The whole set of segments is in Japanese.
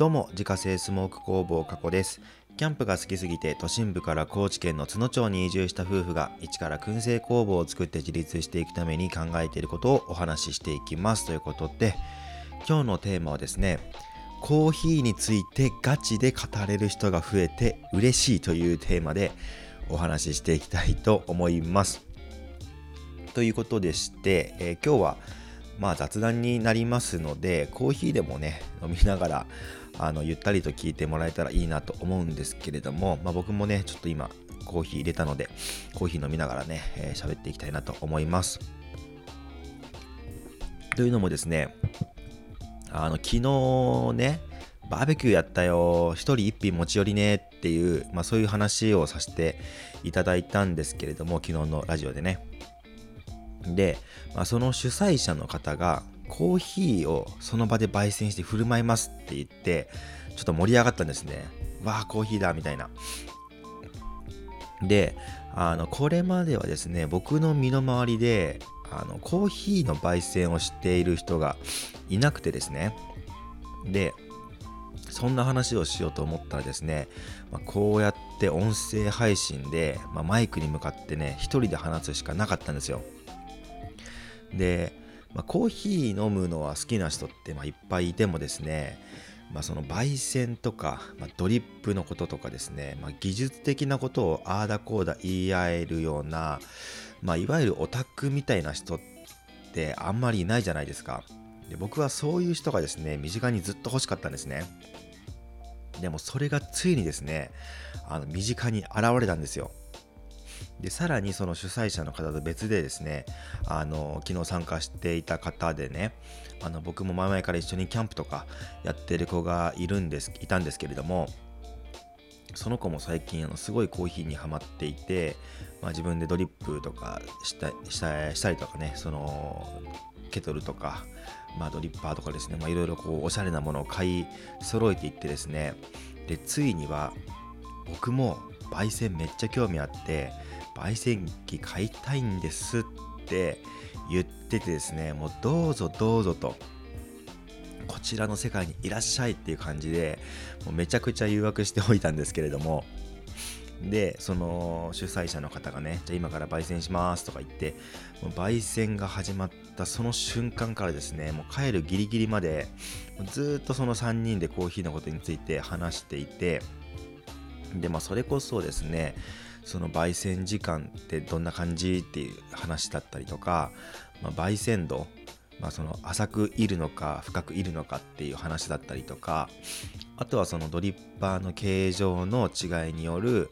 どうも自家製スモーク工房加古です。キャンプが好きすぎて都心部から高知県の津野町に移住した夫婦が一から燻製工房を作って自立していくために考えていることをお話ししていきます。ということで今日のテーマはですねコーヒーについてガチで語れる人が増えて嬉しいというテーマでお話ししていきたいと思います。ということでして、えー、今日はまあ雑談になりますのでコーヒーでもね飲みながらあのゆったりと聞いてもらえたらいいなと思うんですけれども、まあ、僕もねちょっと今コーヒー入れたのでコーヒー飲みながらね喋、えー、っていきたいなと思います。というのもですねあの昨日ねバーベキューやったよ、一人一品持ち寄りね。っていう、まあそういう話をさせていただいたんですけれども、昨日のラジオでね。で、まあ、その主催者の方がコーヒーをその場で焙煎して振る舞いますって言ってちょっと盛り上がったんですね。わあコーヒーだみたいな。であのこれまではですね僕の身の回りであのコーヒーの焙煎をしている人がいなくてですね。でそんな話をしようと思ったらですね、まあ、こうやって音声配信で、まあ、マイクに向かってね一人で話すしかなかったんですよ。で、まあ、コーヒー飲むのは好きな人ってまあいっぱいいてもですね、まあ、その焙煎とか、まあ、ドリップのこととかですね、まあ、技術的なことをああだこうだ言い合えるような、まあ、いわゆるオタクみたいな人ってあんまりいないじゃないですか。で僕はそういう人がですね身近にずっと欲しかったんですね。でもそれがついにですねあの身近に現れたんですよ。でさらにその主催者の方と別でですねあの昨日参加していた方でねあの僕も前々から一緒にキャンプとかやってる子がいるんですいたんですけれどもその子も最近あのすごいコーヒーにはまっていて、まあ、自分でドリップとかしたしたしたりとかねそのケトルとか、まあ、ドリッパーとかですねいろいろこうおしゃれなものを買い揃えていってですねでついには僕も焙煎めっちゃ興味あって焙煎機買いたいんですって言っててですねもうどうぞどうぞとこちらの世界にいらっしゃいっていう感じでもうめちゃくちゃ誘惑しておいたんですけれどもでその主催者の方がねじゃあ今から焙煎しますとか言ってもう焙煎が始まったその瞬間からですねもう帰るギリギリまでずっとその3人でコーヒーのことについて話していてでまあそれこそですねその焙煎時間ってどんな感じっていう話だったりとか、まあ、焙煎度、まあ、その浅くいるのか深くいるのかっていう話だったりとかあとはそのドリッパーの形状の違いによる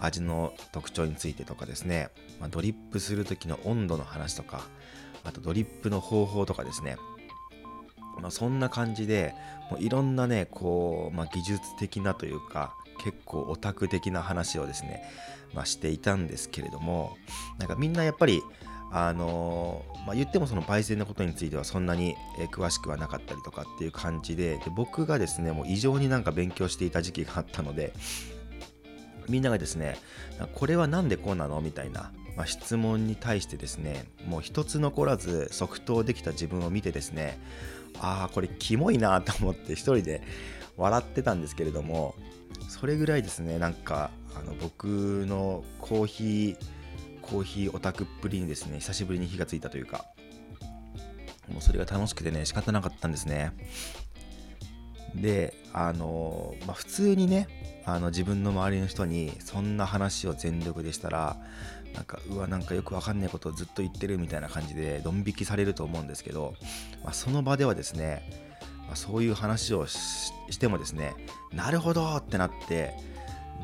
味の特徴についてとかですね、まあ、ドリップする時の温度の話とかあとドリップの方法とかですねまあ、そんな感じでもういろんなねこう、まあ、技術的なというか結構オタク的な話をですね、まあ、していたんですけれどもなんかみんなやっぱりあのまあ、言ってもその焙煎のことについてはそんなに詳しくはなかったりとかっていう感じでで僕がですねもう異常になんか勉強していた時期があったのでみんながですねこれは何でこうなのみたいな、まあ、質問に対してですねもう一つ残らず即答できた自分を見てですねああこれキモいなと思って一人で笑ってたんですけれどもそれぐらいですね。なんかあの僕のコーヒーコーヒーオタクっぷりにですね久しぶりに火がついたというかもうそれが楽しくてね仕方なかったんですね。であの、まあ、普通にねあの自分の周りの人にそんな話を全力でしたらなんかうわなんかよくわかんないことをずっと言ってるみたいな感じでドン引きされると思うんですけど、まあ、その場ではですねまあ、そういう話をしてもですねなるほどってなって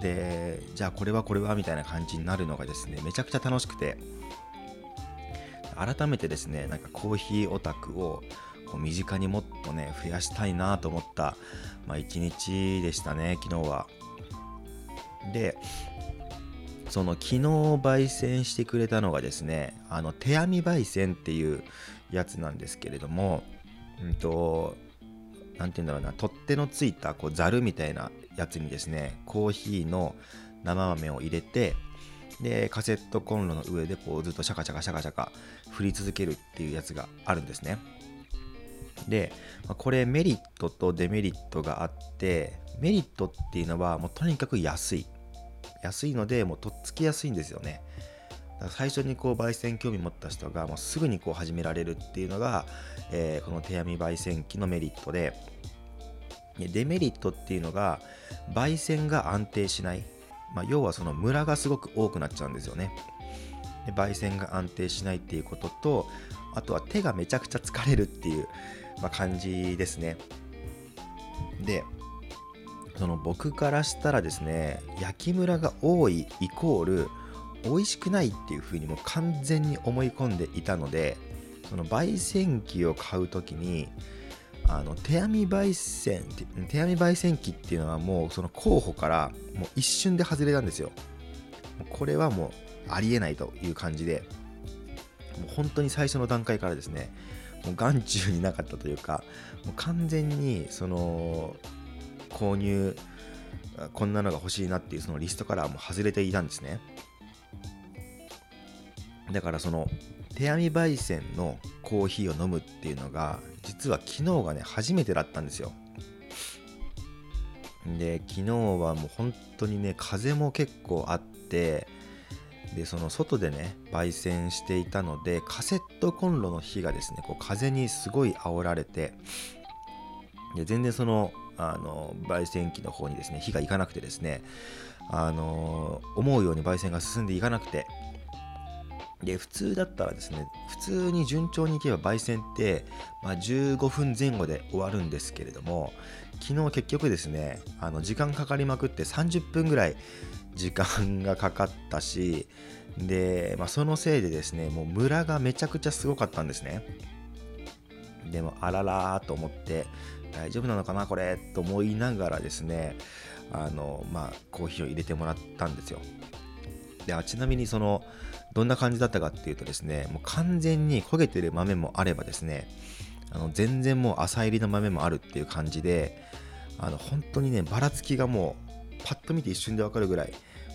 でじゃあこれはこれはみたいな感じになるのがですねめちゃくちゃ楽しくて改めてですねなんかコーヒーオタクをこう身近にもっとね増やしたいなと思った、まあ、一日でしたね昨日は。でその昨日焙煎してくれたのがですねあの手編み焙煎っていうやつなんですけれども、うんと何て言うんだろうな取っ手のついたこうザルみたいなやつにですねコーヒーの生豆を入れてでカセットコンロの上でこうずっとシャカシャカシャカシャカ振り続けるっていうやつがあるんですね。でこれメリットとデメリットがあってメリットっていうのはもうとにかく安い。安いのでもうとっつきやすいんですよね。最初にこう焙煎興味持った人がもうすぐにこう始められるっていうのが、えー、この手編み焙煎機のメリットでデメリットっていうのが焙煎が安定しない、まあ、要はそのムラがすごく多くなっちゃうんですよね。で焙煎が安定しないっていうこととあとは手がめちゃくちゃ疲れるっていう、まあ、感じですね。でその僕からしたらですね焼きムラが多いイコール美味しくないっていうふうにもう完全に思い込んでいたのでその焙煎機を買う時にあの手編み焙煎手編み焙煎機っていうのはもうその候補からもう一瞬で外れたんですよ。これはもうありえないという感じでもう本当に最初の段階からですねもう眼中になかったというかもう完全にその購入こんなのが欲しいなっていうそのリストからはもう外れていたんですね。だからその手編み焙煎のコーヒーを飲むっていうのが実は昨日がね初めてだったんですよ。で昨日はもう本当にね風も結構あってでその外でね焙煎していたのでカセットコンロの火がですねこう風にすごい煽られてで全然そのあの焙煎機の方にですね火がいかなくてですねあの思うように焙煎が進んでいかなくてで普通だったらですね普通に順調にいけば焙煎って、まあ、15分前後で終わるんですけれども昨日結局ですねあの時間かかりまくって30分ぐらい時間がかかったしで、まあ、そのせいでですねもうムラがめちゃくちゃすごかったんですね。でもあららーと思って大丈夫なのかなこれと思いながらですねあのまあコーヒーを入れてもらったんですよ。であちなみにそのどんな感じだったかっていうとですねもう完全に焦げてる豆もあればですねあの全然もう浅入りの豆もあるっていう感じであの本当にねばらつきがもうパッと見て一瞬でわかるぐらい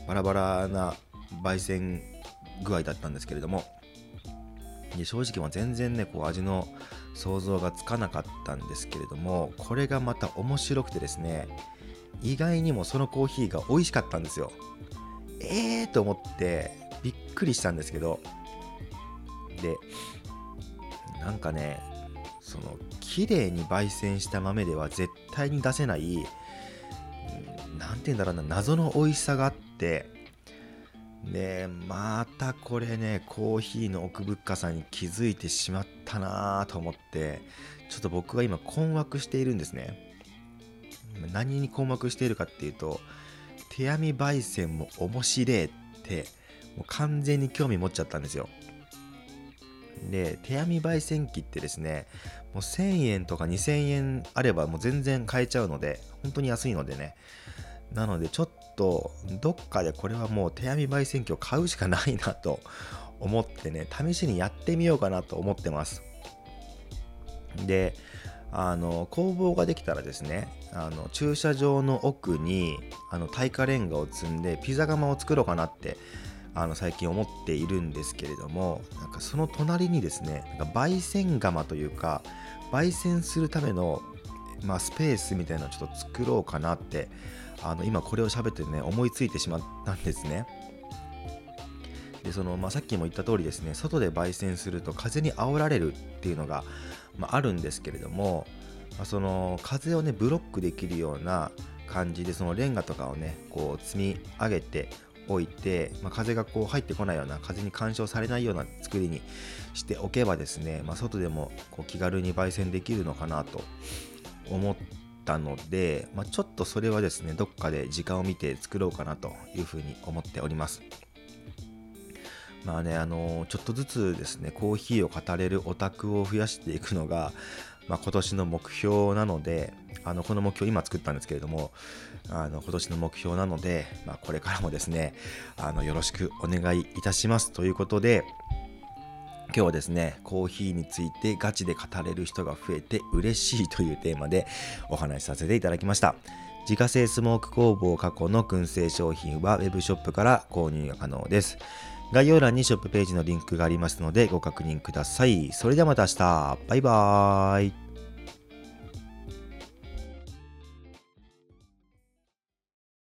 バラバラな焙煎具合だったんですけれどもで正直全然ねこう味の想像がつかなかったんですけれどもこれがまた面白くてですね意外にもそのコーヒーが美味しかったんですよ。えーと思ってくりしたんですけどでなんかねその綺麗に焙煎した豆では絶対に出せない何て言うんだろうな謎の美味しさがあってでまたこれねコーヒーの奥深さに気づいてしまったなと思ってちょっと僕は今困惑しているんですね。何に困惑しているかっていうと手編み焙煎も面白いってもう完全に興味持っちゃったんですよ。で手編み焙煎機ってですねもう1000円とか2000円あればもう全然買えちゃうので本当に安いのでね。なのでちょっとどっかでこれはもう手編み焙煎機を買うしかないなと思ってね試しにやってみようかなと思ってます。であの工房ができたらですねあの駐車場の奥にあの耐火レンガを積んでピザ窯を作ろうかなってあの最近思っているんですけれどもなんかその隣にですねなんか焙煎窯というか焙煎するための、まあ、スペースみたいなのをちょっと作ろうかなってあの今これを喋ってね思いついてしまったんですね。でそのまあ、さっきも言った通りですね外で焙煎すると風に煽られるっていうのが、まあ、あるんですけれども、まあ、その風をねブロックできるような感じでそのレンガとかをねこう積み上げておいて、まあ、風がこう入ってこないような風に干渉されないような作りにしておけばですね、まあ、外でもこう気軽に焙煎できるのかなと思ったので、まあ、ちょっとそれはですねどっかで時間を見て作ろうかなというふうに思っております。まあねあのちょっとずつですねコーヒーを語れるオタクを増やしていくのが、まあ、今年の目標なのであのこの目標今作ったんですけれどもあの今年の目標なので、まあ、これからもですねあのよろしくお願いいたします。ということで今日はですねコーヒーについてガチで語れる人が増えて嬉しいというテーマでお話しさせていただきました。自家製スモーク工房過去の燻製商品は Web ショップから購入が可能です。概要欄にショップページのリンクがありますのでご確認ください。それではまた明日。バイバーイ。